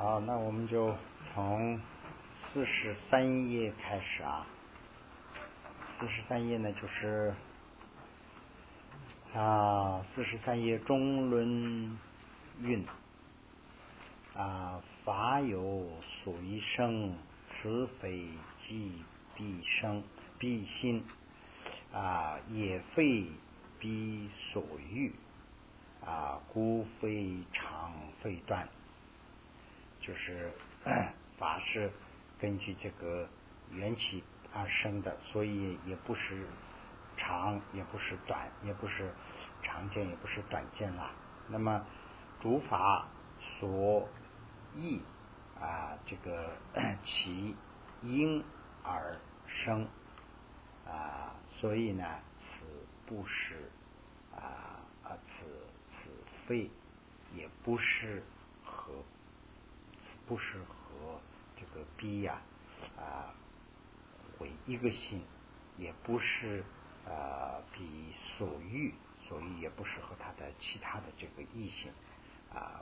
好，那我们就从四十三页开始啊。四十三页呢，就是啊，四十三页中论运啊，法有所依生，此非即必生必心啊，也非必所欲啊，故非常非断。就是 法是根据这个缘起而生的，所以也不是长，也不是短，也不是常见，也不是短见啦。那么诸法所依啊，这个 其因而生啊，所以呢，此不是啊啊，此此非也不是。不是和这个 B 呀啊为一个性，也不是啊比所欲所欲，也不是和他的其他的这个异性啊，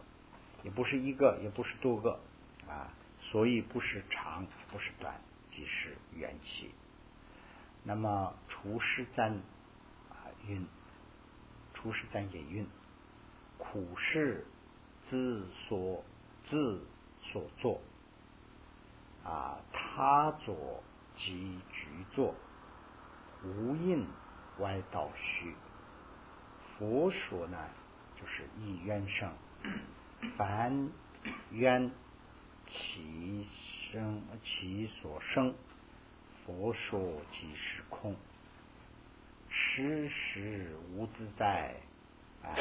也不是一个，也不是多个啊，所以不是长，不是短，即是元气。那么除世赞啊运，除世赞也运，苦是自所自。所作啊，他作即局作，无印歪道虚。佛说呢，就是一冤生，凡冤其生其所生，佛说即是空，时时无自在啊，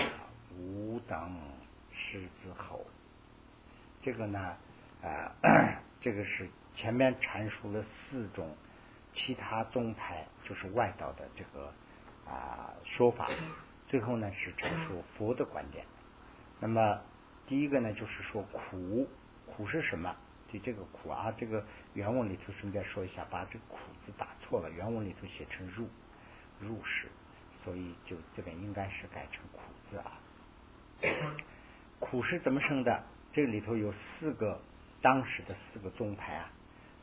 无等狮子吼。这个呢，啊，这个是前面阐述了四种其他宗派，就是外道的这个啊说法。最后呢是阐述佛的观点。那么第一个呢就是说苦，苦是什么？对这个苦啊，这个原文里头顺便说一下，把这个苦字打错了，原文里头写成入，入世，所以就这边应该是改成苦字啊。苦是怎么生的？这里头有四个当时的四个宗派啊，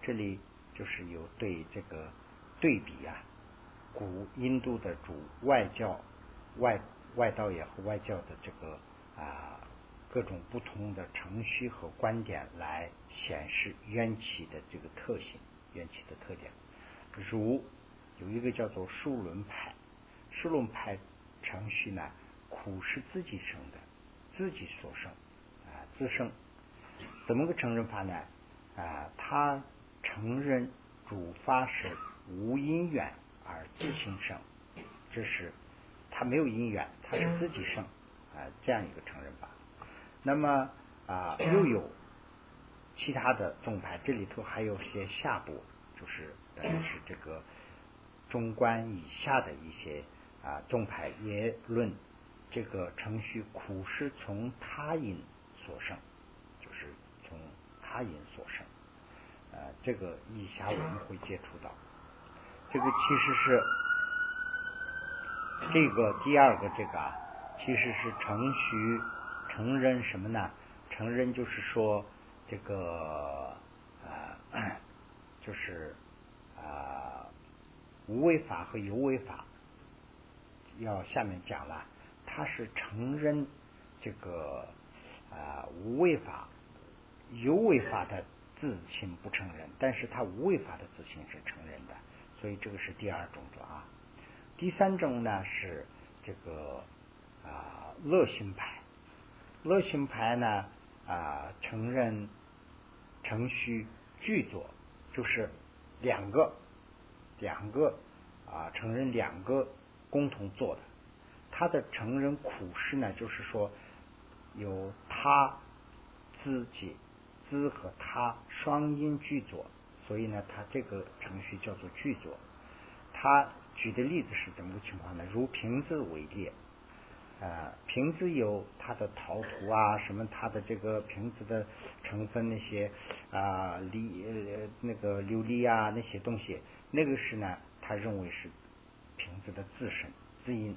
这里就是有对这个对比啊，古印度的主外教外外道也和外教的这个啊各种不同的程序和观点来显示缘起的这个特性，缘起的特点。如有一个叫做数轮派，数轮派程序呢，苦是自己生的，自己所生。自生怎么个承认法呢？啊，他承认主法是无因缘而自行生，这是他没有因缘，他是自己生啊，这样一个承认法。那么啊，又有其他的宗派，这里头还有些下部，就是等于是这个中观以下的一些啊宗派也论这个程序苦是从他因。所生，就是从他因所生，呃，这个以下我们会接触到。这个其实是这个第二个这个啊，其实是程序承认什么呢？承认就是说这个呃，就是啊无为法和有为法，要下面讲了，他是承认这个。啊，无为法有为法的自性不承认，但是他无为法的自性是承认的，所以这个是第二种的啊。第三种呢是这个啊乐心派，乐心派呢啊承认程序具作，就是两个两个啊承认两个共同做的，他的承认苦事呢就是说。有他自己自和他双音具作，所以呢，他这个程序叫做具作。他举的例子是怎么个情况呢？如瓶子为例，呃，瓶子有它的陶土啊，什么它的这个瓶子的成分那些啊锂呃那个琉璃啊那些东西，那个是呢，他认为是瓶子的自身自音。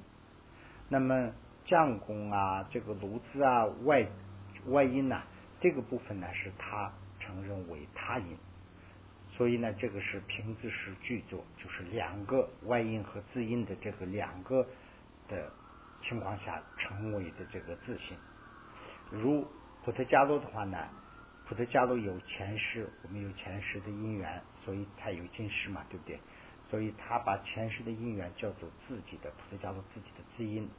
那么。匠工啊，这个炉子啊，外外因呐，这个部分呢是他承认为他音，所以呢这个是平字式句作，就是两个外音和字音的这个两个的情况下成为的这个字形。如普特加罗的话呢，普特加罗有前世，我们有前世的因缘，所以才有今世嘛，对不对？所以他把前世的因缘叫做自己的普特加罗自己的字音。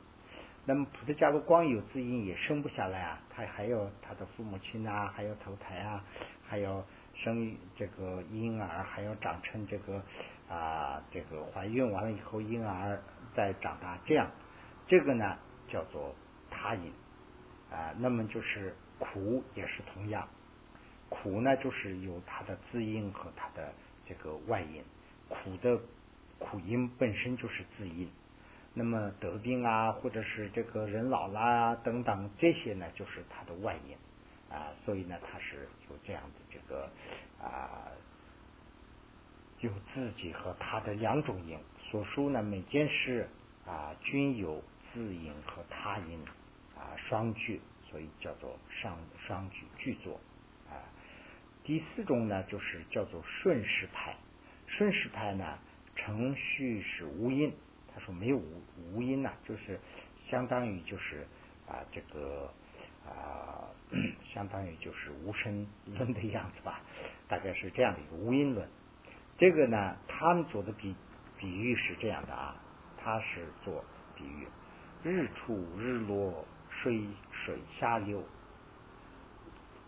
那么普特加罗光有自因也生不下来啊，他还有他的父母亲啊，还要投胎啊，还要生这个婴儿，还要长成这个啊这个怀孕完了以后婴儿再长大，这样这个呢叫做他因啊。那么就是苦也是同样，苦呢就是有它的自因和它的这个外因，苦的苦因本身就是自因。那么得病啊，或者是这个人老啦等等，这些呢就是它的外因啊，所以呢它是有这样的这个啊，有自己和他的两种音。所书呢每件事啊均有字音和他音啊双句，所以叫做上双句句作啊。第四种呢就是叫做顺时派，顺时派呢程序是无音。他说没有无无音呐，就是相当于就是啊这个啊 相当于就是无声论的样子吧，大概是这样的一个无音论。这个呢，他们做的比比喻是这样的啊，他是做比喻：日出日落，水水下流，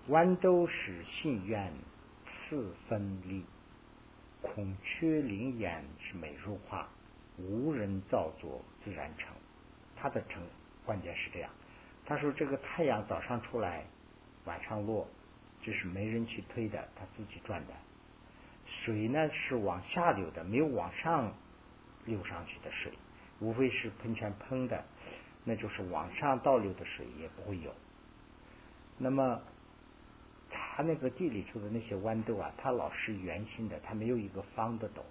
豌豆是信愿四分离，孔雀翎眼是美如画。无人造作自然成，他的成关键是这样。他说这个太阳早上出来，晚上落，这是没人去推的，他自己转的。水呢是往下流的，没有往上流上去的水，无非是喷泉喷的，那就是往上倒流的水也不会有。那么他那个地里头的那些豌豆啊，它老是圆形的，它没有一个方的豆。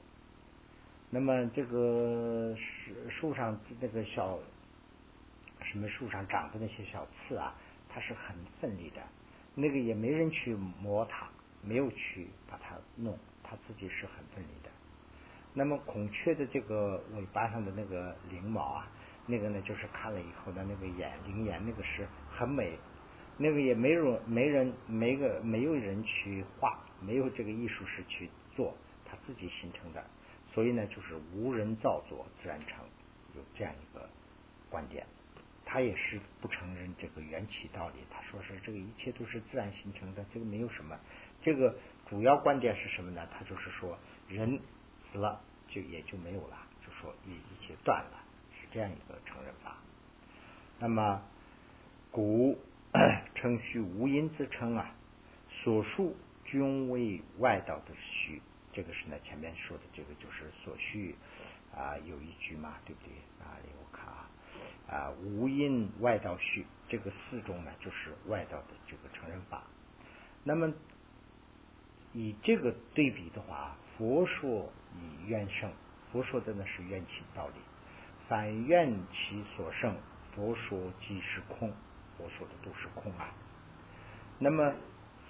那么这个树树上那个小什么树上长的那些小刺啊，它是很奋力的，那个也没人去磨它，没有去把它弄，它自己是很奋力的。那么孔雀的这个尾巴上的那个翎毛啊，那个呢就是看了以后的那个眼翎眼，那个是很美，那个也没人没人没个没有人去画，没有这个艺术师去做，它自己形成的。所以呢，就是无人造作，自然成，有这样一个观点。他也是不承认这个缘起道理，他说是这个一切都是自然形成的，这个没有什么。这个主要观点是什么呢？他就是说，人死了就也就没有了，就说一一切断了，是这样一个承认法。那么古称虚无因之称啊，所述均为外道的虚。这个是呢，前面说的这个就是所需啊，有一句嘛，对不对？啊，我看啊，啊，无因外道虚，这个四种呢，就是外道的这个承认法。那么以这个对比的话，佛说以愿胜，佛说的呢是愿起道理，反愿其所胜，佛说即是空，佛说的都是空啊。那么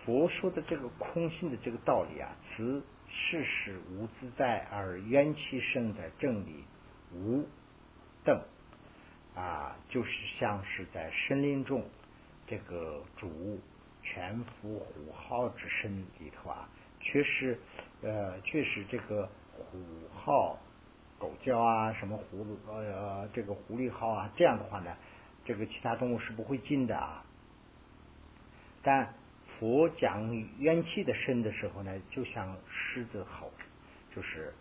佛说的这个空性的这个道理啊，此。世事无自在而缘起生的正理无等啊，就是像是在森林中这个主全副虎号之身里头啊，确实呃确实这个虎号狗叫啊，什么狐呃这个狐狸号啊，这样的话呢，这个其他动物是不会进的啊，但。佛讲元气的身的时候呢，就像狮子吼，就是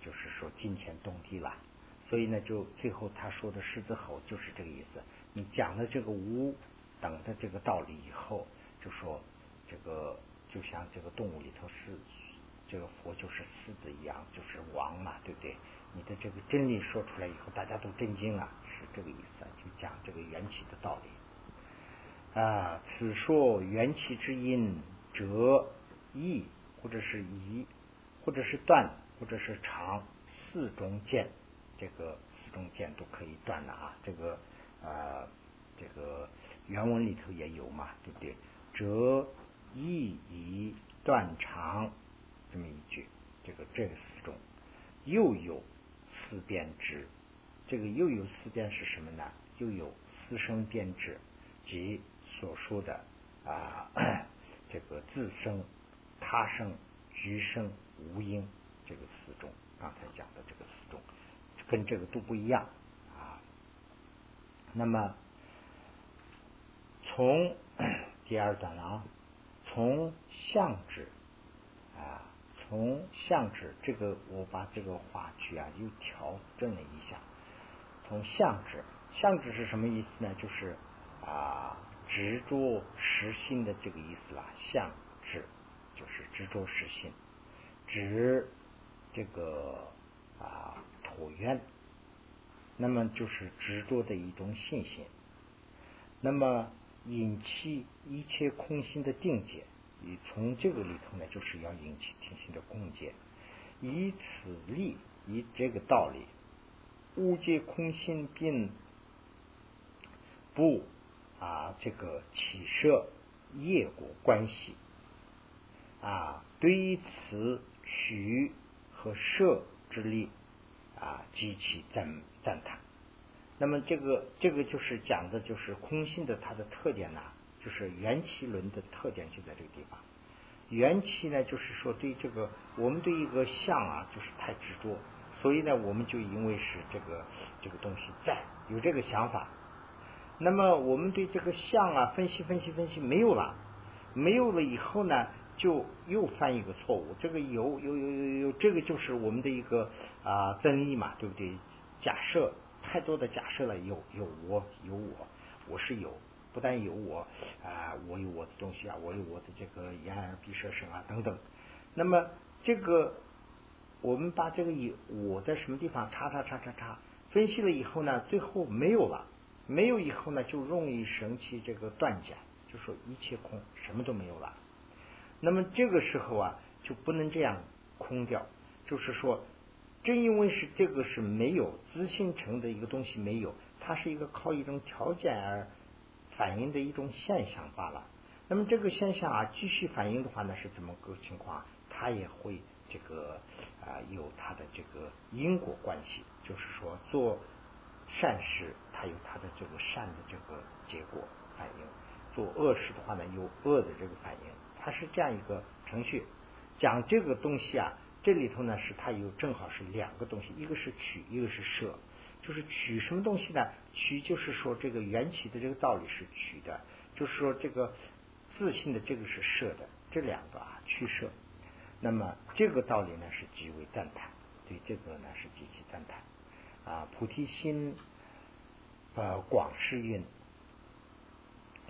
就是说金钱动地了。所以呢，就最后他说的狮子吼就是这个意思。你讲了这个无等的这个道理以后，就说这个就像这个动物里头是这个佛就是狮子一样，就是王嘛，对不对？你的这个真理说出来以后，大家都震惊了，是这个意思，就讲这个缘起的道理。啊，此说缘起之因，折易或者是移，或者是断，或者是长，四种见，这个四种见都可以断了啊。这个啊，这个原文里头也有嘛，对不对？则意以断长，这么一句，这个这个四种，又有四变之，这个又有四变是什么呢？又有四声变质，即所说的啊，这个自生、他生、局生、无因这个四种，刚才讲的这个四种，跟这个都不一样啊。那么从第二段啊。从相指啊，从相指这个，我把这个话句啊又调整了一下。从相指，相指是什么意思呢？就是啊，执着实心的这个意思啦。相指就是执着实心，指这个啊椭圆，那么就是执着的一种信心。那么。引起一切空心的定解，以从这个里头呢，就是要引起听心的共解，以此力，以这个道理，误解空心并不啊这个起设业果关系啊，对于此取和摄之力啊，极其赞赞叹。那么这个这个就是讲的，就是空性的它的特点呢，就是缘起论的特点就在这个地方。缘起呢，就是说对这个我们对一个相啊，就是太执着，所以呢，我们就因为是这个这个东西在有这个想法，那么我们对这个相啊分析分析分析没有了，没有了以后呢，就又犯一个错误。这个有有有有有，这个就是我们的一个啊争议嘛，对不对？假设。太多的假设了，有有我有我，我是有，不但有我啊，我有我的东西啊，我有我的这个眼耳鼻舌身啊等等。那么这个我们把这个有我在什么地方叉叉叉叉叉分析了以后呢，最后没有了，没有以后呢，就容易生起这个断假，就说一切空，什么都没有了。那么这个时候啊，就不能这样空掉，就是说。正因为是这个是没有自信成的一个东西，没有，它是一个靠一种条件而反映的一种现象罢了。那么这个现象啊，继续反映的话呢，是怎么个情况？它也会这个啊有它的这个因果关系，就是说做善事，它有它的这个善的这个结果反应；做恶事的话呢，有恶的这个反应。它是这样一个程序。讲这个东西啊。这里头呢是它有正好是两个东西，一个是取，一个是舍。就是取什么东西呢？取就是说这个缘起的这个道理是取的，就是说这个自信的这个是舍的，这两个啊取舍。那么这个道理呢是极为赞叹，对这个呢是极其赞叹啊。菩提心呃广施运，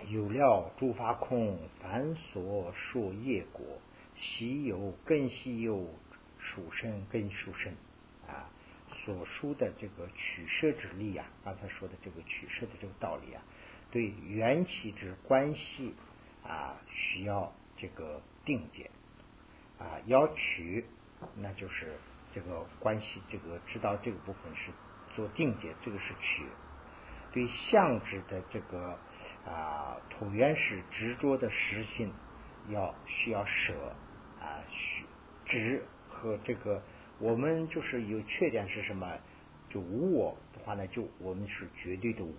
有料诸法空，凡所说业果，稀有更稀有。属身跟属身啊，所说的这个取舍之力啊，刚才说的这个取舍的这个道理啊，对缘起之关系啊，需要这个定解啊，要取，那就是这个关系，这个知道这个部分是做定解，这个是取。对相指的这个啊，椭圆是执着的实性，要需要舍啊，许执。和这个，我们就是有缺点是什么？就无我的话呢，就我们是绝对的无；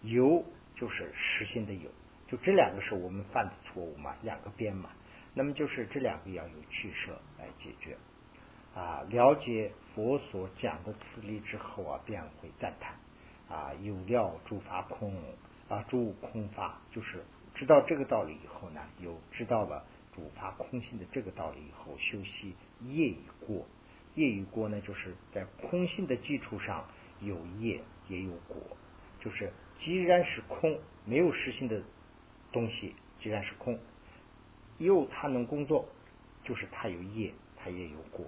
有就是实心的有，就这两个是我们犯的错误嘛，两个边嘛。那么就是这两个要有取舍来解决啊。了解佛所讲的此理之后啊，便会赞叹啊，有料诸法空啊，诸空法，就是知道这个道理以后呢，有知道了。主发空性的这个道理以后，修习业与过，业与过呢，就是在空性的基础上有业也有果，就是既然是空，没有实性的东西，既然是空，又它能工作，就是它有业，它也有果。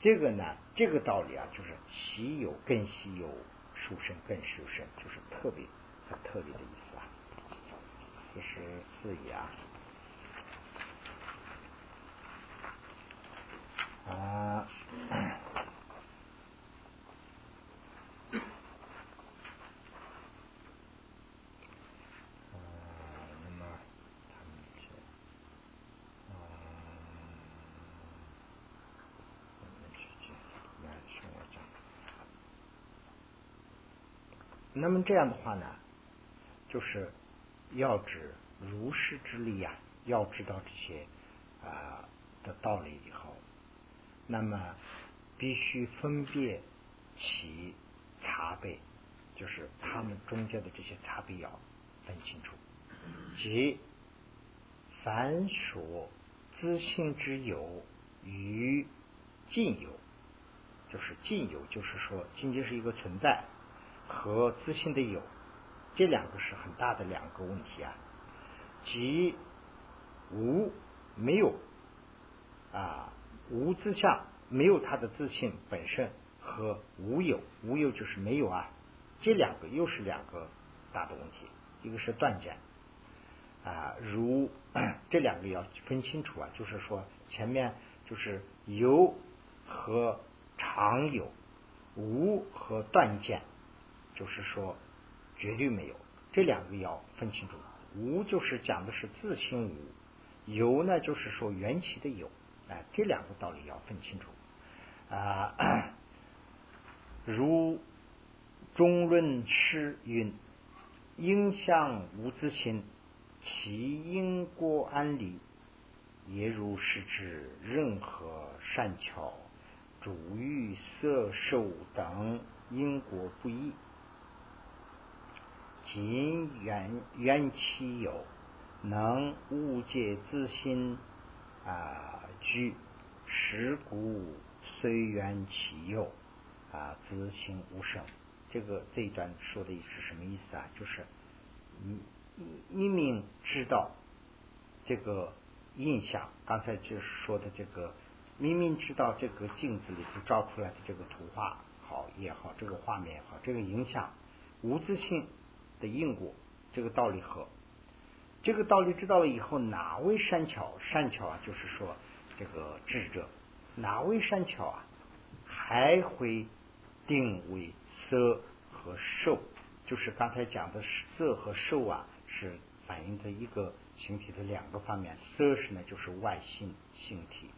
这个呢，这个道理啊，就是稀有更稀有，殊胜更殊胜，就是特别很特别的意思啊。四十四页啊。啊，那么他们那么这样的话呢，就是要指如是之力呀，要知道这些啊的道理以后，那么必须分别其差别，就是他们中间的这些差别要分清楚，即凡所自性之有与尽有，就是尽有，就是说仅仅是一个存在。和自信的有，这两个是很大的两个问题啊。即无没有啊，无自相没有他的自信本身和无有无有就是没有啊，这两个又是两个大的问题。一个是断见啊，如这两个要分清楚啊，就是说前面就是有和常有，无和断见。就是说，绝对没有这两个要分清楚。无就是讲的是自性无，有呢就是说缘起的有。哎，这两个道理要分清楚啊。如中论师云：应相无自性，其因果安理，也如是之任何善巧、主欲色受等因果不一。今缘缘起有，能悟解自心啊具，实故虽缘起有啊自心无生。这个这一段说的是什么意思啊？就是明明明知道这个印象，刚才就是说的这个明明知道这个镜子里头照出来的这个图画好也好，这个画面也好，这个影响无自性。的因果，这个道理和这个道理知道了以后，哪位善巧？善巧啊，就是说这个智者，哪位善巧啊，还会定为色和受？就是刚才讲的色和受啊，是反映的一个形体的两个方面。色是呢，就是外形形体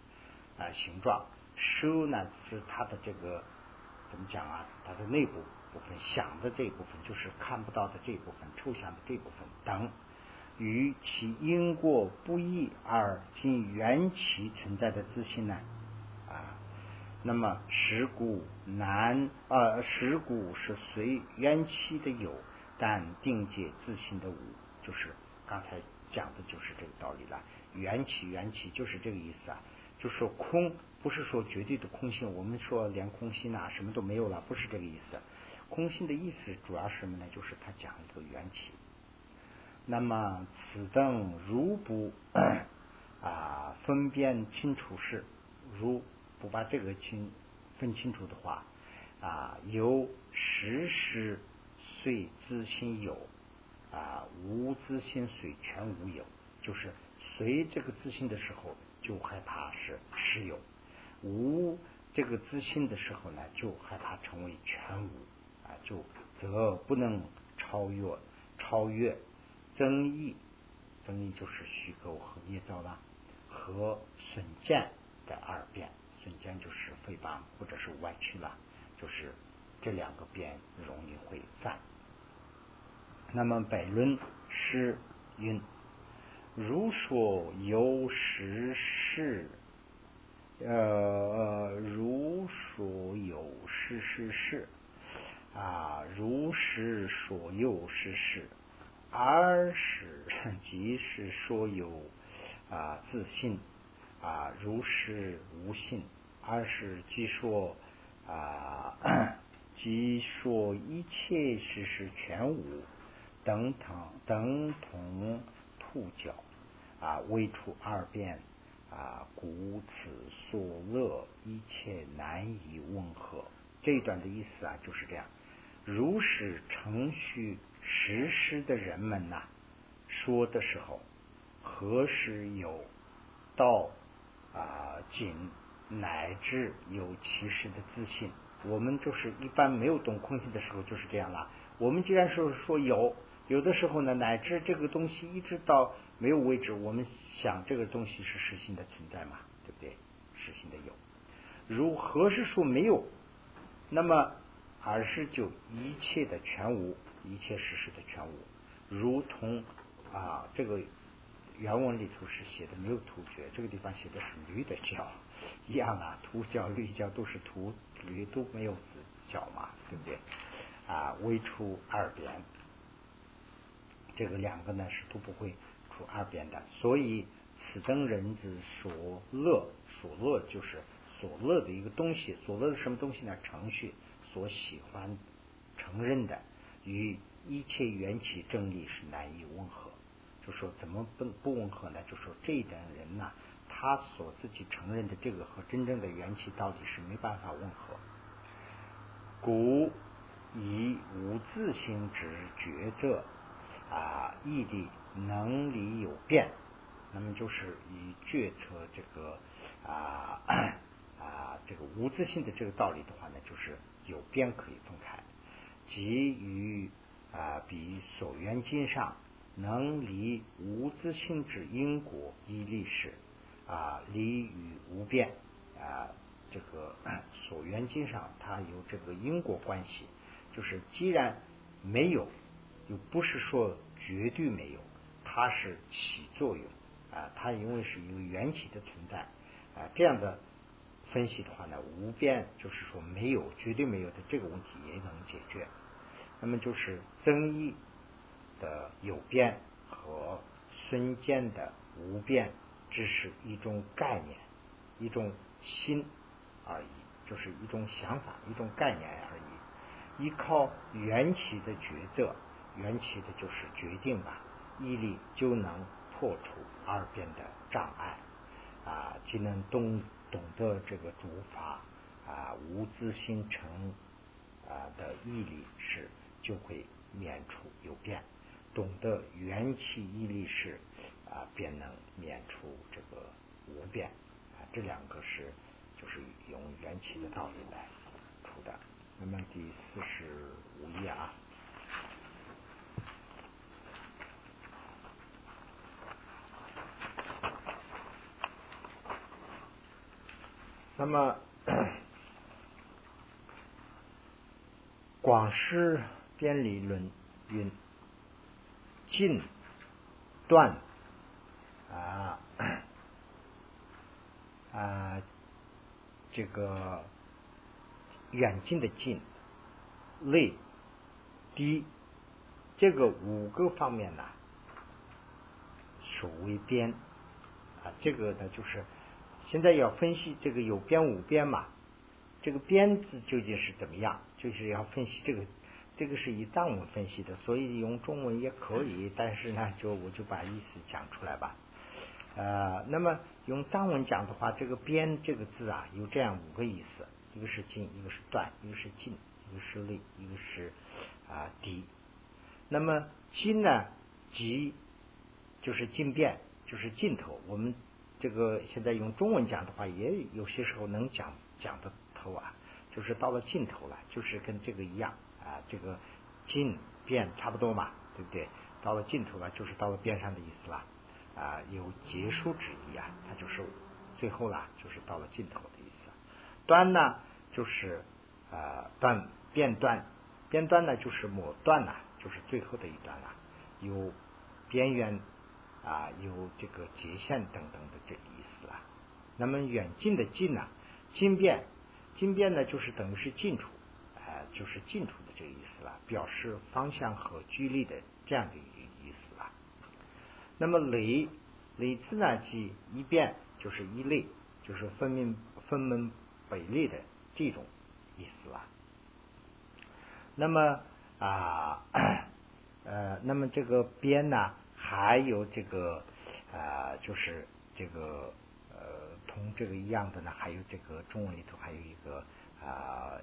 啊形状；受呢，是它的这个怎么讲啊？它的内部。部分想的这部分，就是看不到的这部分，抽象的这部分等，与其因果不一而仅缘起存在的自信呢？啊，那么实故难，呃，实故是随缘起的有，但定解自信的无，就是刚才讲的就是这个道理了。缘起缘起就是这个意思啊，就是空不是说绝对的空性，我们说连空心呐什么都没有了，不是这个意思。空性的意思主要是什么呢？就是他讲一个缘起。那么此等如不 啊分辨清楚时，如不把这个清分清楚的话啊，有时时虽自心有啊，无自心虽全无有，就是随这个自心的时候就害怕是实有，无这个自心的时候呢，就害怕成为全无。啊就则不能超越超越增益，增益就是虚构和捏造了，和损见的二变，损见就是诽谤或者是歪曲了，就是这两个变容易会犯。那么百论是云：如说有实事，呃，如说有实事事。啊，如是说有是事，而是即是说有啊自信啊，如是无信，而是即说啊，即说一切事实全无，等同等同兔角啊，未出二变啊，故此所乐一切难以问和。这一段的意思啊，就是这样。如是程序实施的人们呐，说的时候，何时有到啊仅乃至有其实的自信？我们就是一般没有懂空性的时候就是这样了。我们既然是说有，有的时候呢，乃至这个东西一直到没有为止，我们想这个东西是实心的存在嘛？对不对？实心的有。如何时说没有？那么。而是就一切的全无，一切事实的全无，如同啊这个原文里头是写的没有突厥，这个地方写的是驴的角一样啊，秃角驴角都是秃驴都没有子角嘛，对不对？啊，微出二边，这个两个呢是都不会出二边的，所以此等人之所乐，所乐就是所乐的一个东西，所乐的什么东西呢？程序所喜欢承认的，与一切缘起正理是难以吻合。就说怎么不不吻合呢？就说这一等人呢，他所自己承认的这个和真正的缘起到底是没办法吻合，故。以无自性之觉者啊，毅力能力有变，那么就是以决策这个啊啊这个无自性的这个道理的话呢，就是有边可以分开，即于啊比所缘经上能离无自性之因果依历史啊离与无变啊这个 所缘经上它有这个因果关系。就是既然没有，又不是说绝对没有，它是起作用啊。它因为是一个缘起的存在啊，这样的分析的话呢，无边就是说没有绝对没有的这个问题也能解决。那么就是增益的有变和孙坚的无变，只是一种概念，一种心而已，就是一种想法，一种概念而已。依靠缘起的抉择，缘起的就是决定吧，毅力就能破除二边的障碍啊，既能动懂得这个诸法啊无自心成啊的毅力是就会免除有变，懂得缘起毅力是啊便能免除这个无变啊，这两个是就是用缘起的道理来出的。那么第四十五页啊，那么广施编理论云：近断啊啊这个。远近的近，类低，这个五个方面呢，所谓边啊，这个呢就是现在要分析这个有边无边嘛，这个边字究竟是怎么样？就是要分析这个，这个是以藏文分析的，所以用中文也可以，但是呢，就我就把意思讲出来吧。呃，那么用藏文讲的话，这个边这个字啊，有这样五个意思。一个是近，一个是断，一个是进，一个是立，一个是啊低。那么进呢，即就是进变，就是尽头。我们这个现在用中文讲的话，也有些时候能讲讲得透啊，就是到了尽头了，就是跟这个一样啊，这个尽变差不多嘛，对不对？到了尽头了，就是到了边上的意思了啊，有结束之意啊，它就是最后了，就是到了尽头的意思。端呢，就是呃断变断，变端呢就是末断呐，就是最后的一段了，有边缘啊，有这个界限等等的这个意思了。那么远近的近呢，近变，近变呢就是等于是近处，啊，就是近处的这个意思了，表示方向和距离的这样的一个意思了。那么雷雷字呢，即一变，就是一类，就是分明分门。北类的这种意思了。那么啊 呃，那么这个边呢，还有这个啊，就是这个呃，同这个一样的呢，还有这个中文里头还有一个啊，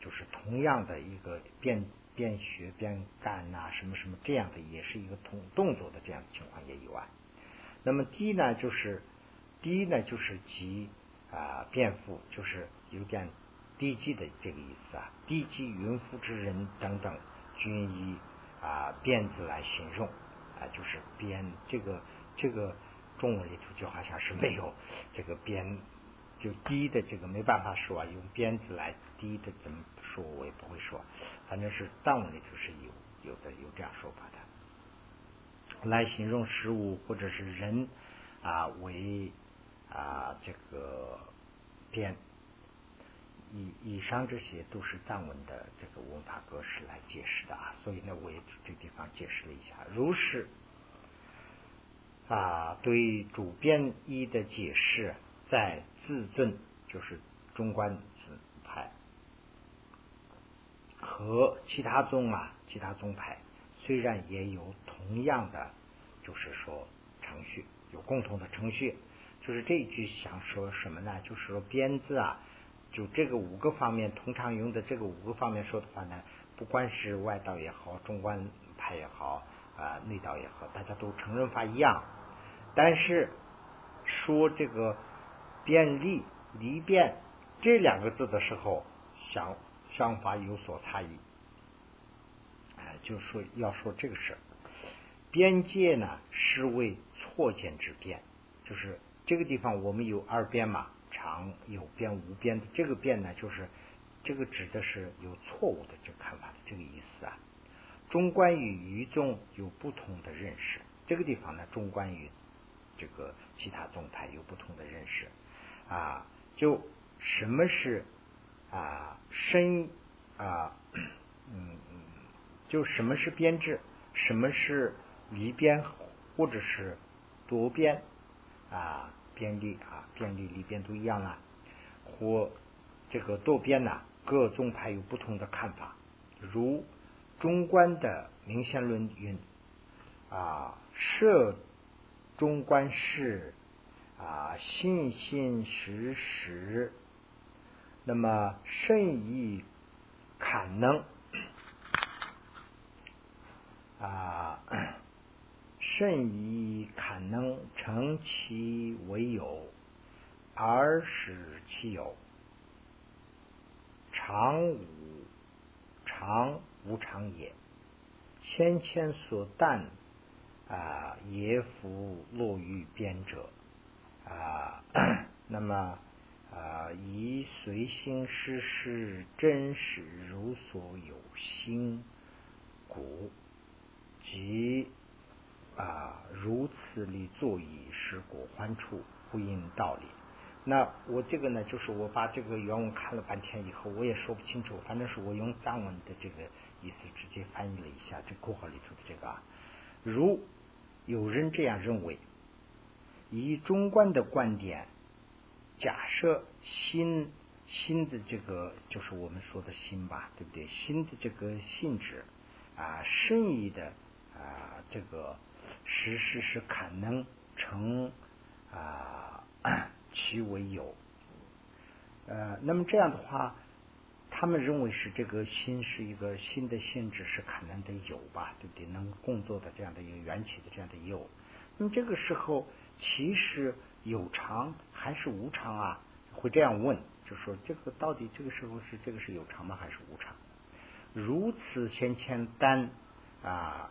就是同样的一个边边学边干呐，什么什么这样的，也是一个同动作的这样的情况也有啊。那么低呢，就是低呢，就是即。啊，辩父就是有点低级的这个意思啊，低级云浮之人等等，均以啊变字来形容啊，就是边这个这个中文里头就好像是没有这个边就低的这个没办法说，用边字来低的怎么说我也不会说，反正是藏文里头是有有的有这样说法的，来形容事物或者是人啊为啊这个边。以以上这些都是藏文的这个文法格式来解释的啊，所以呢，我也这地方解释了一下。如是啊，对主编一的解释，在自尊就是中观宗派和其他宗啊，其他宗派虽然也有同样的，就是说程序有共同的程序，就是这一句想说什么呢？就是说编字啊。就这个五个方面，通常用的这个五个方面说的话呢，不管是外道也好，中观派也好，啊内道也好，大家都承认法一样。但是说这个便利离变这两个字的时候，想想法有所差异。哎，就说要说这个事，边界呢是为错见之变，就是这个地方我们有二边嘛。常有变无变的这个变呢，就是这个指的是有错误的这个看法的这个意思啊。中观与于宗有不同的认识，这个地方呢，中观与这个其他宗派有不同的认识啊。就什么是啊深啊嗯嗯，就什么是编制，什么是离边或者是多边啊。边利啊，边利里边都一样了。或这个多边呢，各宗派有不同的看法。如中观的明显论云啊，设中观是啊，信心实实，那么甚以坎能啊。甚以坎能成其为有，而使其有。常无常无常也，千千所但啊，也复落于边者啊。那么啊，以随心施事，真实如所有心故，即。啊，如此理作以使果欢处，不应道理。那我这个呢，就是我把这个原文看了半天以后，我也说不清楚。反正是我用藏文的这个意思直接翻译了一下这括号里头的这个啊。如有人这样认为，以中观的观点，假设心心的这个就是我们说的心吧，对不对？心的这个性质啊，深意的啊，这个。实施是可能成啊，其为有。呃，那么这样的话，他们认为是这个心是一个新的性质，是可能的有吧，对不对？能工作的这样的一个缘起的这样的有。那么这个时候，其实有常还是无常啊？会这样问，就说这个到底这个时候是这个是有常吗？还是无常？如此先前单啊。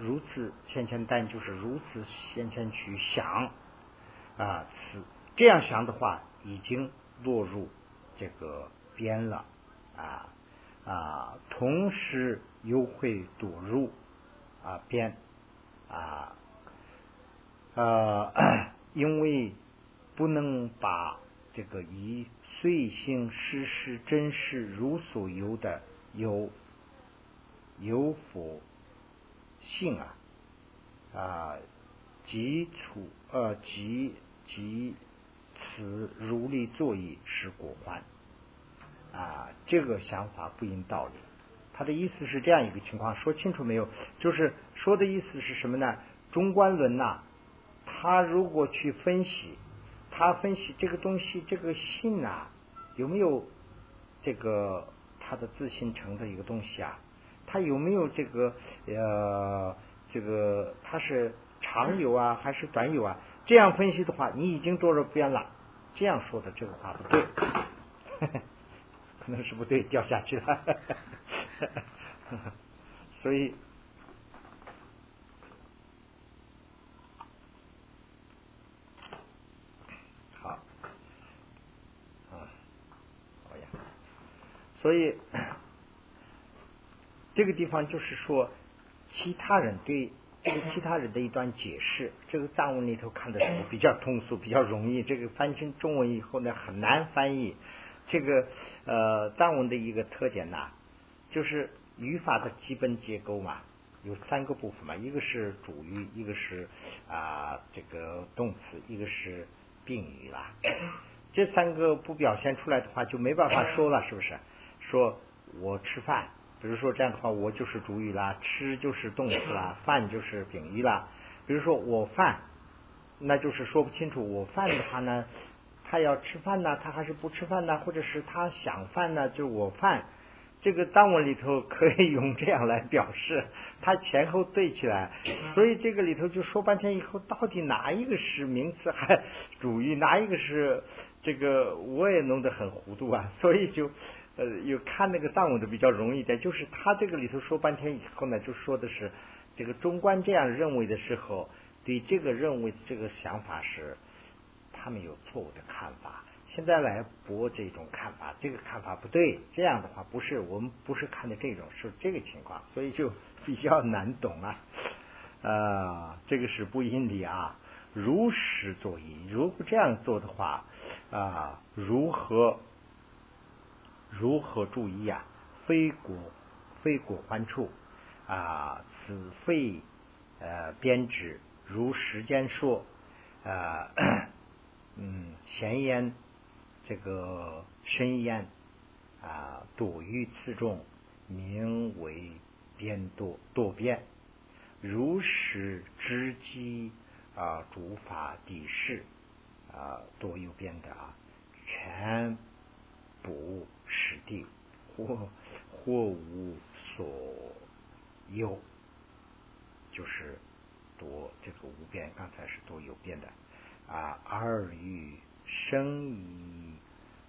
如此先前单就是如此先前去想啊，此这样想的话，已经落入这个边了啊啊，同时又会躲入啊边啊呃，因为不能把这个以随性实施真实如所有的有有否。性啊啊，即处呃即即此如理作意是果欢啊，这个想法不应道理。他的意思是这样一个情况，说清楚没有？就是说的意思是什么呢？中观论呐，他如果去分析，他分析这个东西，这个性啊，有没有这个他的自信成的一个东西啊？它有没有这个呃，这个它是长有啊，还是短有啊？这样分析的话，你已经多少边了？这样说的这个话不对，可能是不对，掉下去了。所以，好，啊，好呀，所以。这个地方就是说，其他人对这个其他人的一段解释，这个藏文里头看的时候比较通俗，比较容易。这个翻成中文以后呢，很难翻译。这个呃藏文的一个特点呐，就是语法的基本结构嘛，有三个部分嘛，一个是主语，一个是啊这个动词，一个是宾语啦。这三个不表现出来的话，就没办法说了，是不是？说我吃饭。比如说这样的话，我就是主语啦，吃就是动词啦，饭就是宾语啦。比如说我饭，那就是说不清楚。我饭的话呢，他要吃饭呢，他还是不吃饭呢？或者是他想饭呢？就是我饭。这个当文里头可以用这样来表示，它前后对起来。所以这个里头就说半天以后，到底哪一个是名词还主语，哪一个是这个，我也弄得很糊涂啊。所以就。呃，有看那个藏文的比较容易一点，就是他这个里头说半天以后呢，就说的是这个中观这样认为的时候，对这个认为这个想法是他们有错误的看法。现在来驳这种看法，这个看法不对，这样的话不是我们不是看的这种，是这个情况，所以就 比较难懂啊。呃，这个是不应理啊，如实作义。如果这样做的话啊，如何？如何注意啊？非果非果患处啊！此肺呃编指，如时间说啊，嗯，闲言这个深言啊，多于此中，名为编多多变。如实知机啊，诸法底事啊，多有变的啊，全不。实地或或无所有，就是多这个无边，刚才是多有变的啊。二与生以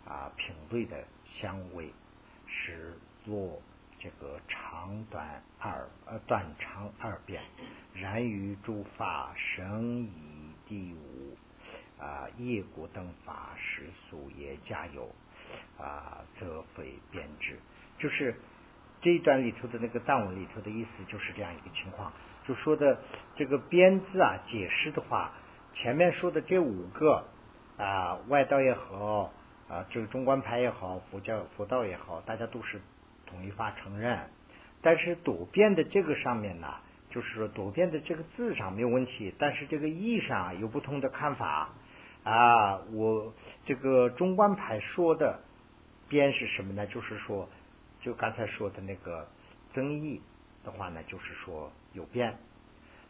啊品味的相位是若这个长短二呃短长二变，然于诸法生以第五啊业果等法时俗也加有。啊，则非编制，就是这一段里头的那个藏文里头的意思，就是这样一个情况。就说的这个编字啊，解释的话，前面说的这五个啊，外道也好啊，这个中观派也好，佛教佛道也好，大家都是统一法承认。但是多变的这个上面呢，就是说多变的这个字上没有问题，但是这个意上有不同的看法。啊，我这个中观派说的边是什么呢？就是说，就刚才说的那个增益的话呢，就是说有变。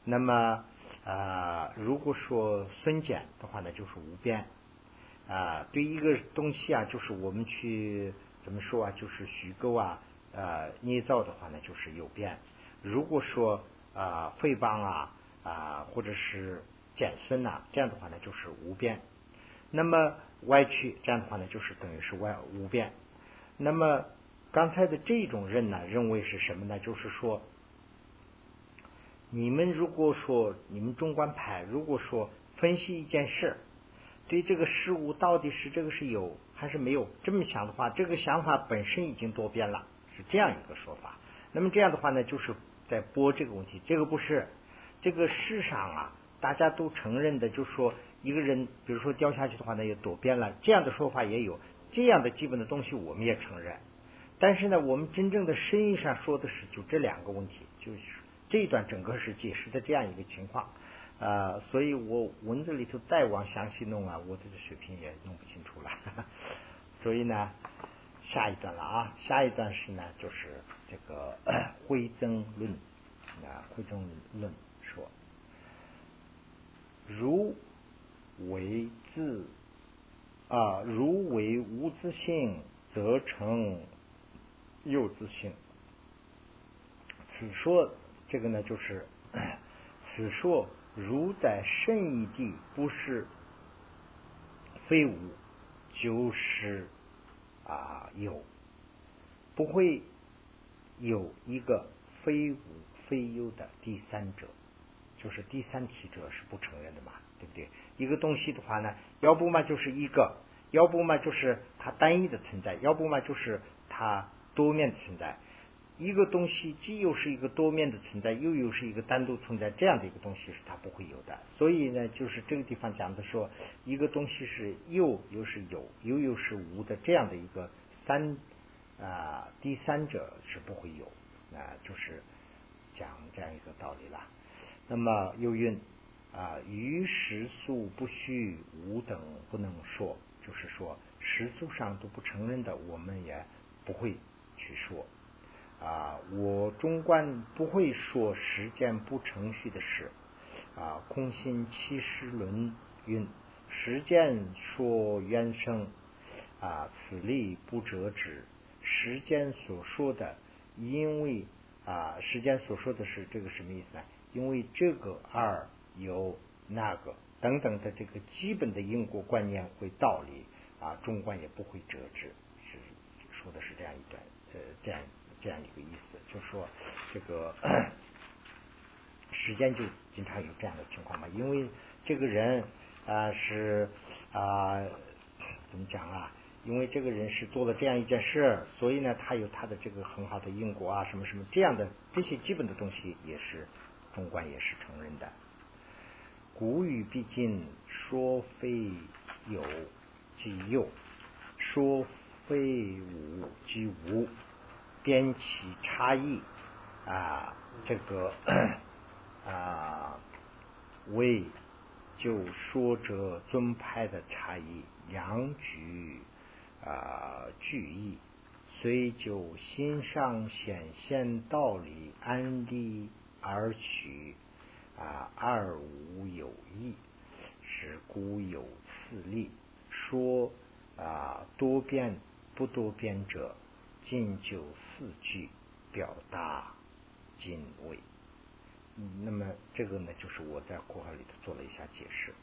那么啊，如果说孙简的话呢，就是无变。啊，对一个东西啊，就是我们去怎么说啊，就是虚构啊，呃，捏造的话呢，就是有变。如果说啊，诽谤啊啊，或者是。减孙呐，这样的话呢就是无变。那么歪曲这样的话呢就是等于是歪无变。那么刚才的这种认呢，认为是什么呢？就是说，你们如果说你们中观派如果说分析一件事，对这个事物到底是这个是有还是没有这么想的话，这个想法本身已经多变了，是这样一个说法。那么这样的话呢，就是在播这个问题，这个不是这个世上啊。大家都承认的，就说一个人，比如说掉下去的话呢，也躲边了，这样的说法也有，这样的基本的东西我们也承认。但是呢，我们真正的深意上说的是就这两个问题，就是这一段整个是解释的这样一个情况啊。所以我文字里头再往详细弄啊，我的水平也弄不清楚了。所以呢，下一段了啊，下一段是呢，就是这个徽增论啊，徽增论。如为自啊，如为无自性，则成有自性。此说这个呢，就是 此说如在圣义地，不是非无，就是啊有，不会有一个非无非有的第三者。就是第三体者是不承认的嘛，对不对？一个东西的话呢，要不嘛就是一个，要不嘛就是它单一的存在，要不嘛就是它多面的存在。一个东西既又是一个多面的存在，又又是一个单独存在，这样的一个东西是它不会有的。所以呢，就是这个地方讲的说，一个东西是又又是有，又又是无的这样的一个三啊，第三者是不会有啊，就是讲这样一个道理了。那么又运啊，于时速不虚无等不能说，就是说时速上都不承认的，我们也不会去说。啊，我中观不会说时间不程序的事。啊，空心七十轮云，时间说缘生。啊，此力不折止。时间所说的，因为啊，时间所说的是这个什么意思呢？因为这个二有那个等等的这个基本的因果观念会道理啊，中观也不会折枝。是说的是这样一段呃这样。这样一个意思，就是说这个时间就经常有这样的情况嘛，因为这个人啊是啊怎么讲啊？因为这个人是做了这样一件事，所以呢，他有他的这个很好的因果啊，什么什么这样的这些基本的东西，也是中观也是承认的。古语毕竟说非有即有，说非无即无。边起差异啊，这个 啊为就说者尊派的差异，两举啊句意，虽就心上显现道理，安利而取啊二无有异，是故有次例说啊多变不多变者。尽就四句表达敬畏，那么这个呢，就是我在括号里头做了一下解释。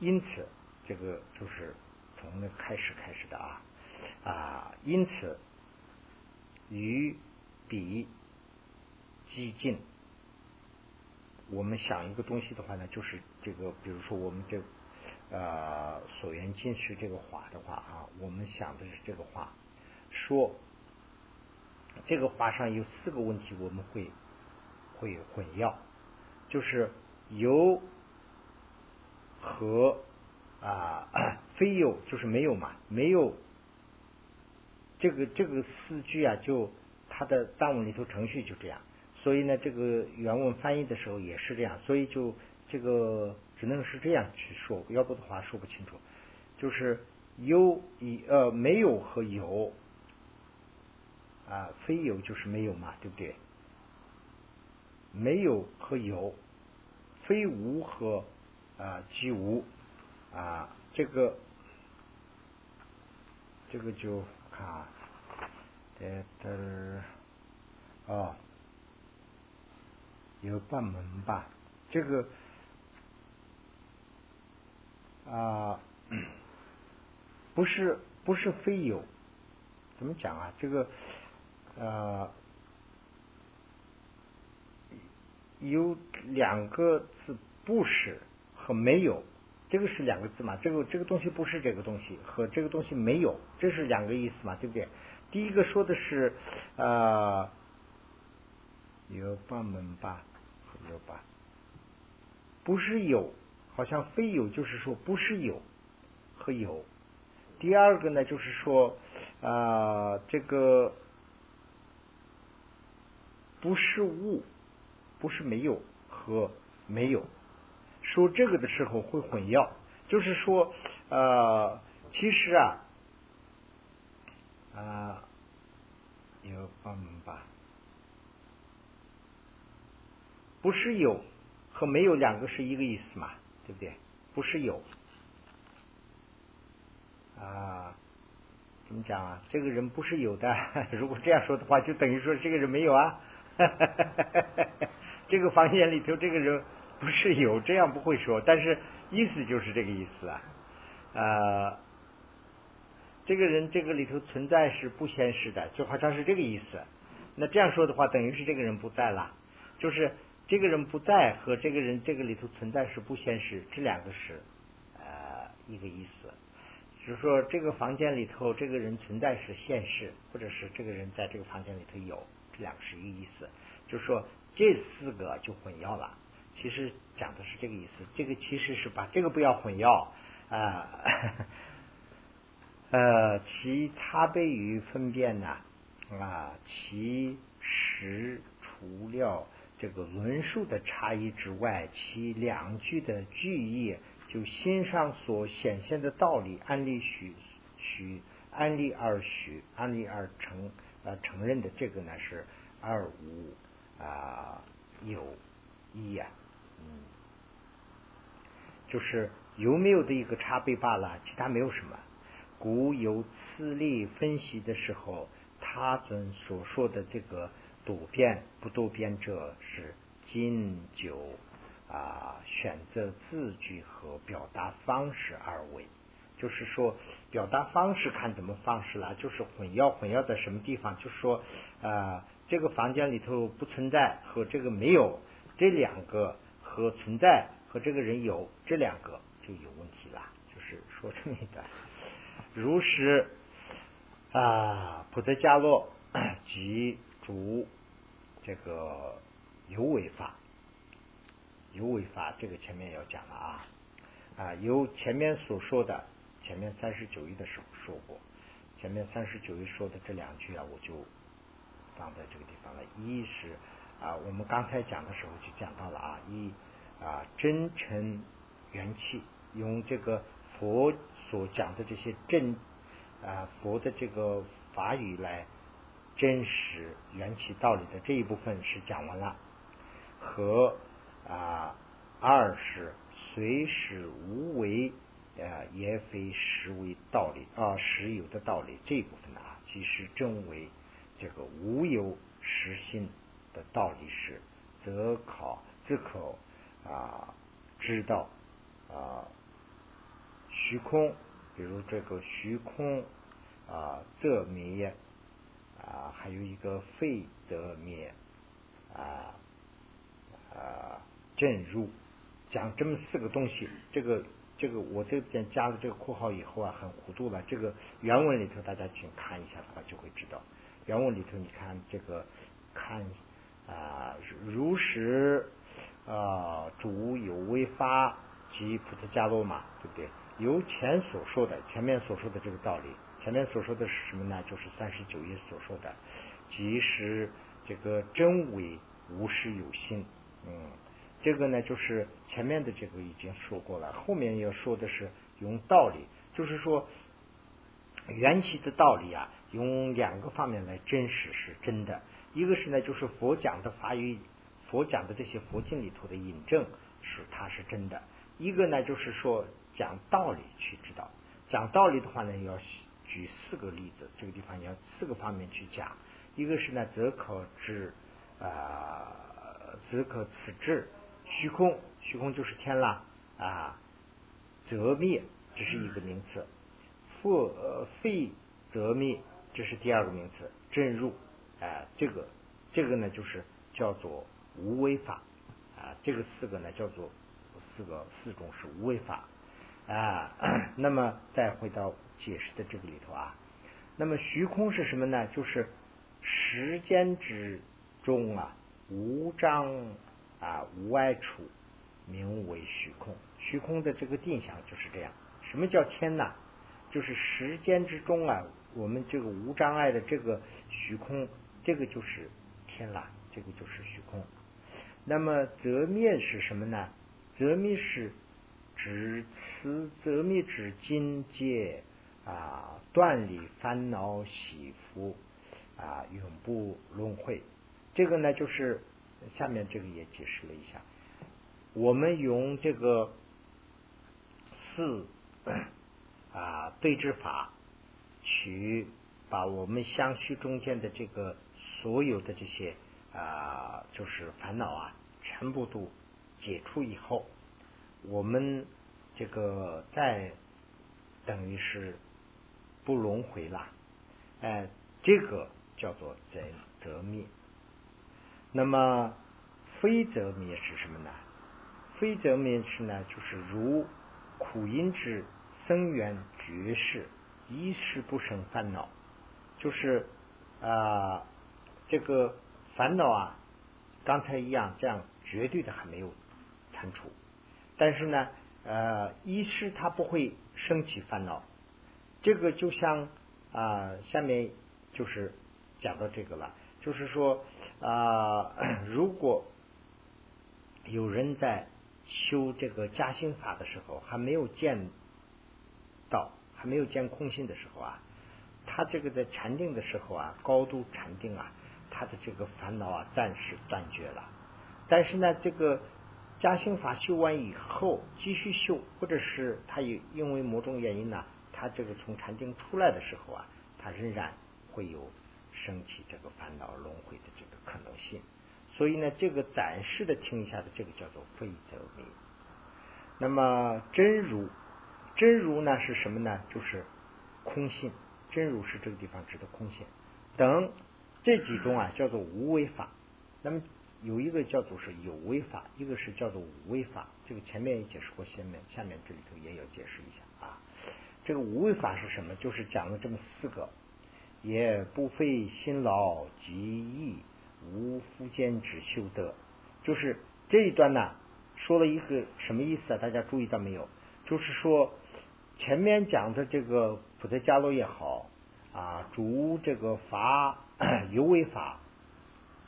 因此，这个就是从那开始开始的啊啊，因此与彼激进，我们想一个东西的话呢，就是这个，比如说我们这呃所言尽是这个话的话啊，我们想的是这个话说。这个话上有四个问题，我们会会混淆，就是有和啊 非有，就是没有嘛，没有这个这个四句啊，就它的藏文里头程序就这样，所以呢，这个原文翻译的时候也是这样，所以就这个只能是这样去说，要不的话说不清楚，就是有一呃没有和有。啊，非有就是没有嘛，对不对？没有和有，非无和啊即无啊，这个这个就看啊，这这哦，有半门吧？这个啊，不是不是非有，怎么讲啊？这个。呃，有两个字不是和没有，这个是两个字嘛？这个这个东西不是这个东西，和这个东西没有，这是两个意思嘛？对不对？第一个说的是呃，有半门吧，有吧？不是有，好像非有，就是说不是有和有。第二个呢，就是说啊，这个。不是物，不是没有和没有。说这个的时候会混淆，就是说，呃，其实啊，啊，有帮们吧，不是有和没有两个是一个意思嘛，对不对？不是有，啊，怎么讲啊？这个人不是有的，如果这样说的话，就等于说这个人没有啊。这个房间里头这个人不是有这样不会说，但是意思就是这个意思啊。呃，这个人这个里头存在是不现实的，就好像是这个意思。那这样说的话，等于是这个人不在了。就是这个人不在和这个人这个里头存在是不现实，这两个是呃一个意思。就是说这个房间里头这个人存在是现实，或者是这个人在这个房间里头有。这两个是一个意思。就是说这四个就混淆了。其实讲的是这个意思，这个其实是把这个不要混淆啊。呃，其差别与分辨呢啊，其实除了这个文数的差异之外，其两句的句意就心上所显现的道理，案例许许案例而许案例而承呃承认的这个呢是二无啊有一呀，嗯，就是有没有的一个差别罢了，其他没有什么。古有次例分析的时候，他尊所说的这个多变不多变者是仅就啊选择字句和表达方式而为，就是说表达方式看怎么方式了，就是混淆混淆在什么地方，就是说啊这个房间里头不存在和这个没有这两个和存在和这个人有这两个就有问题了，就是说这么一段。如是啊，普特伽罗即主这个有为法，有为法这个前面要讲了啊啊，由前面所说的，前面三十九页的时候说过，前面三十九页说的这两句啊，我就放在这个地方了。一是啊，我们刚才讲的时候就讲到了啊，一啊真诚元气，用这个佛。所讲的这些正啊佛的这个法语来真实缘起道理的这一部分是讲完了，和啊二是随时无为啊也非实为道理啊实有的道理这一部分啊，即是正为这个无有实心的道理是，则考则可啊知道啊。虚空，比如这个虚空啊，则灭啊，还有一个非则灭啊啊，正入，讲这么四个东西。这个这个，我这边加了这个括号以后啊，很糊涂了。这个原文里头，大家请看一下的话，就会知道。原文里头，你看这个看啊，如实啊，主有微发及普特伽罗嘛，对不对？由前所说的，前面所说的这个道理，前面所说的是什么呢？就是三十九页所说的，即使这个真伪无实有心。嗯，这个呢，就是前面的这个已经说过了，后面要说的是用道理，就是说缘起的道理啊，用两个方面来真实是真的。一个是呢，就是佛讲的法语，佛讲的这些佛经里头的引证是它是真的。一个呢，就是说。讲道理去知道，讲道理的话呢，要举四个例子，这个地方要四个方面去讲。一个是呢，则可知啊，则可此智虚空，虚空就是天啦啊，则灭，这是一个名词；复呃废则灭，这是第二个名词。正入啊，这个这个呢，就是叫做无为法啊，这个四个呢，叫做四个四种是无为法。啊，那么再回到解释的这个里头啊，那么虚空是什么呢？就是时间之中啊，无障啊无碍处，名为虚空。虚空的这个定向就是这样。什么叫天呢？就是时间之中啊，我们这个无障碍的这个虚空，这个就是天了，这个就是虚空。那么则灭是什么呢？则灭是。指此则灭之境界啊，断离烦恼喜福啊，永不轮回。这个呢，就是下面这个也解释了一下。我们用这个四啊对治法，去把我们相续中间的这个所有的这些啊，就是烦恼啊，全部都解除以后。我们这个再等于是不轮回了，哎，这个叫做则则灭。那么非则灭是什么呢？非则灭是呢，就是如苦因之生缘绝世，一世不生烦恼，就是啊，这个烦恼啊，刚才一样，这样绝对的还没有铲除。但是呢，呃，一是他不会升起烦恼，这个就像啊，下面就是讲到这个了，就是说啊，如果有人在修这个加心法的时候，还没有见到，还没有见空性的时候啊，他这个在禅定的时候啊，高度禅定啊，他的这个烦恼啊，暂时断绝了。但是呢，这个加兴法修完以后，继续修，或者是他有因为某种原因呢，他这个从禅定出来的时候啊，他仍然会有升起这个烦恼轮回的这个可能性。所以呢，这个暂时的听一下的，这个叫做非则灭。那么真如，真如呢是什么呢？就是空性。真如是这个地方指的空性。等这几种啊，叫做无为法。那么有一个叫做是有为法，一个是叫做无为法。这个前面也解释过，下面下面这里头也要解释一下啊。这个无为法是什么？就是讲了这么四个，也不费辛劳极易。无夫间之修德，就是这一段呢，说了一个什么意思啊？大家注意到没有？就是说前面讲的这个普特伽罗也好啊，主这个 法有为法，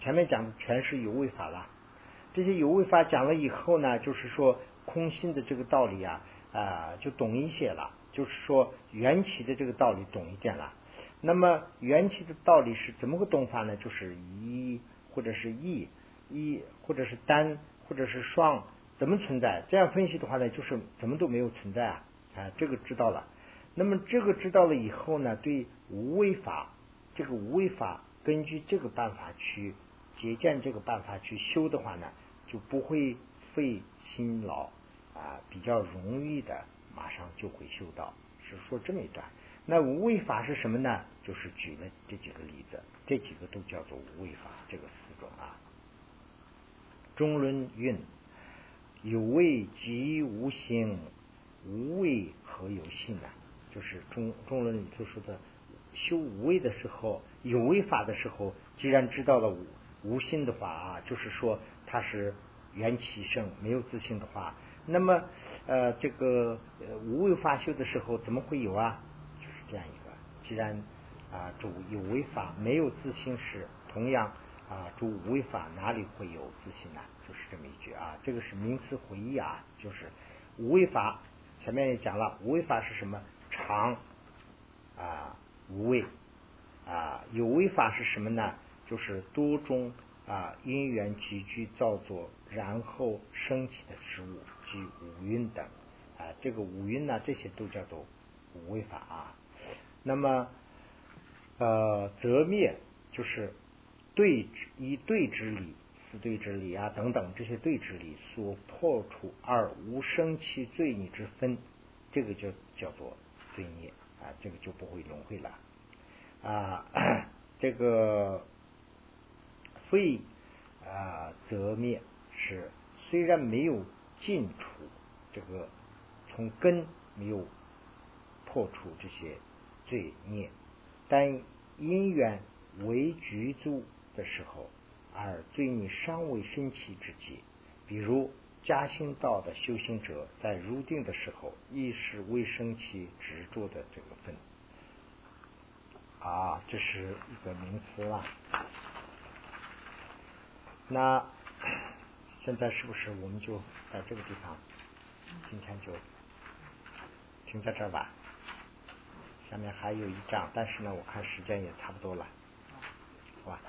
前面讲的全是有为法了。这些有为法讲了以后呢，就是说空心的这个道理啊啊，就懂一些了。就是说缘起的这个道理懂一点了。那么缘起的道理是怎么个懂法呢？就是一或者是异，一或者是单或者是双，怎么存在？这样分析的话呢，就是怎么都没有存在啊！啊，这个知道了。那么这个知道了以后呢，对无为法，这个无为法根据这个办法去借鉴这个办法去修的话呢，就不会费辛劳啊，比较容易的，马上就会修到。是说这么一段。那无为法是什么呢？就是举了这几个例子，这几个都叫做无为法，这个四种啊。中论云：有为即无形，无为何有性呢？就是中中论里头说的，修无为的时候，有为法的时候，既然知道了无无心的话啊，就是说他是缘起生，没有自信的话，那么呃这个呃无为法修的时候，怎么会有啊？就是这样一个，既然啊主有为法没有自信时，同样啊主无为法哪里会有自信呢？就是这么一句啊，这个是名词回忆啊，就是无为法前面也讲了，无为法是什么？常啊无为啊有为法是什么呢？就是多种啊因缘集聚造作，然后升起的事物即五蕴等啊，这个五蕴呢，这些都叫做无为法啊。那么，呃，则灭就是对以对之理、四对之理啊等等这些对之理所破除而无生其罪孽之分，这个就叫做罪孽啊，这个就不会轮回了啊。这个非啊则灭是虽然没有尽除这个从根没有破除这些。罪孽，但因缘为具足的时候，而罪孽尚未升起之际，比如加行道的修行者在入定的时候，意识未升起执着的这个分，啊，这是一个名词了。那现在是不是我们就在这个地方，今天就停在这儿吧？下面还有一章，但是呢，我看时间也差不多了，好吧。